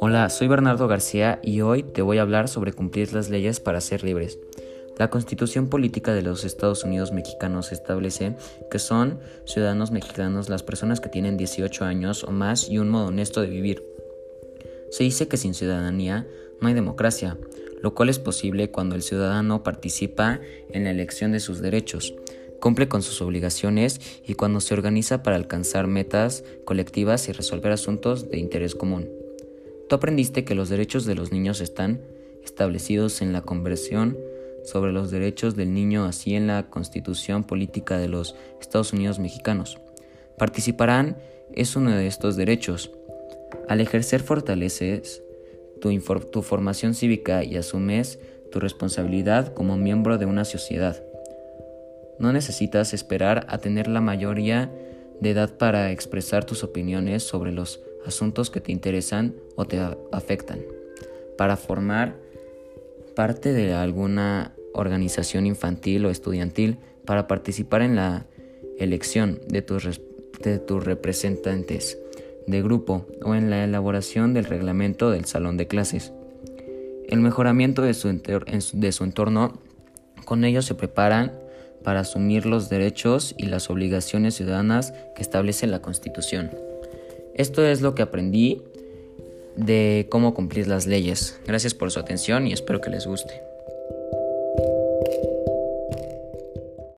Hola, soy Bernardo García y hoy te voy a hablar sobre cumplir las leyes para ser libres. La Constitución Política de los Estados Unidos Mexicanos establece que son ciudadanos mexicanos las personas que tienen 18 años o más y un modo honesto de vivir. Se dice que sin ciudadanía no hay democracia, lo cual es posible cuando el ciudadano participa en la elección de sus derechos, cumple con sus obligaciones y cuando se organiza para alcanzar metas colectivas y resolver asuntos de interés común. Tú aprendiste que los derechos de los niños están establecidos en la Conversión sobre los derechos del niño, así en la Constitución Política de los Estados Unidos Mexicanos. Participarán es uno de estos derechos. Al ejercer fortaleces tu, tu formación cívica y asumes tu responsabilidad como miembro de una sociedad. No necesitas esperar a tener la mayoría de edad para expresar tus opiniones sobre los asuntos que te interesan o te afectan, para formar parte de alguna organización infantil o estudiantil, para participar en la elección de tus, de tus representantes de grupo o en la elaboración del reglamento del salón de clases. El mejoramiento de su, de su entorno, con ellos se preparan para asumir los derechos y las obligaciones ciudadanas que establece la Constitución. Esto es lo que aprendí de cómo cumplir las leyes. Gracias por su atención y espero que les guste.